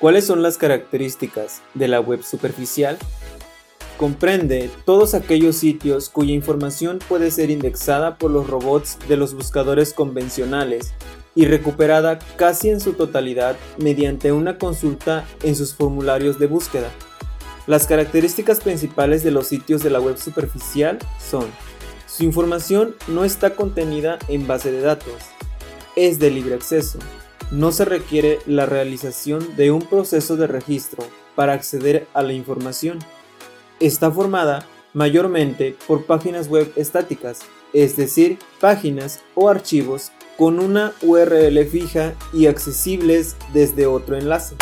¿Cuáles son las características de la web superficial? Comprende todos aquellos sitios cuya información puede ser indexada por los robots de los buscadores convencionales y recuperada casi en su totalidad mediante una consulta en sus formularios de búsqueda. Las características principales de los sitios de la web superficial son su información no está contenida en base de datos, es de libre acceso, no se requiere la realización de un proceso de registro para acceder a la información. Está formada mayormente por páginas web estáticas, es decir, páginas o archivos con una URL fija y accesibles desde otro enlace.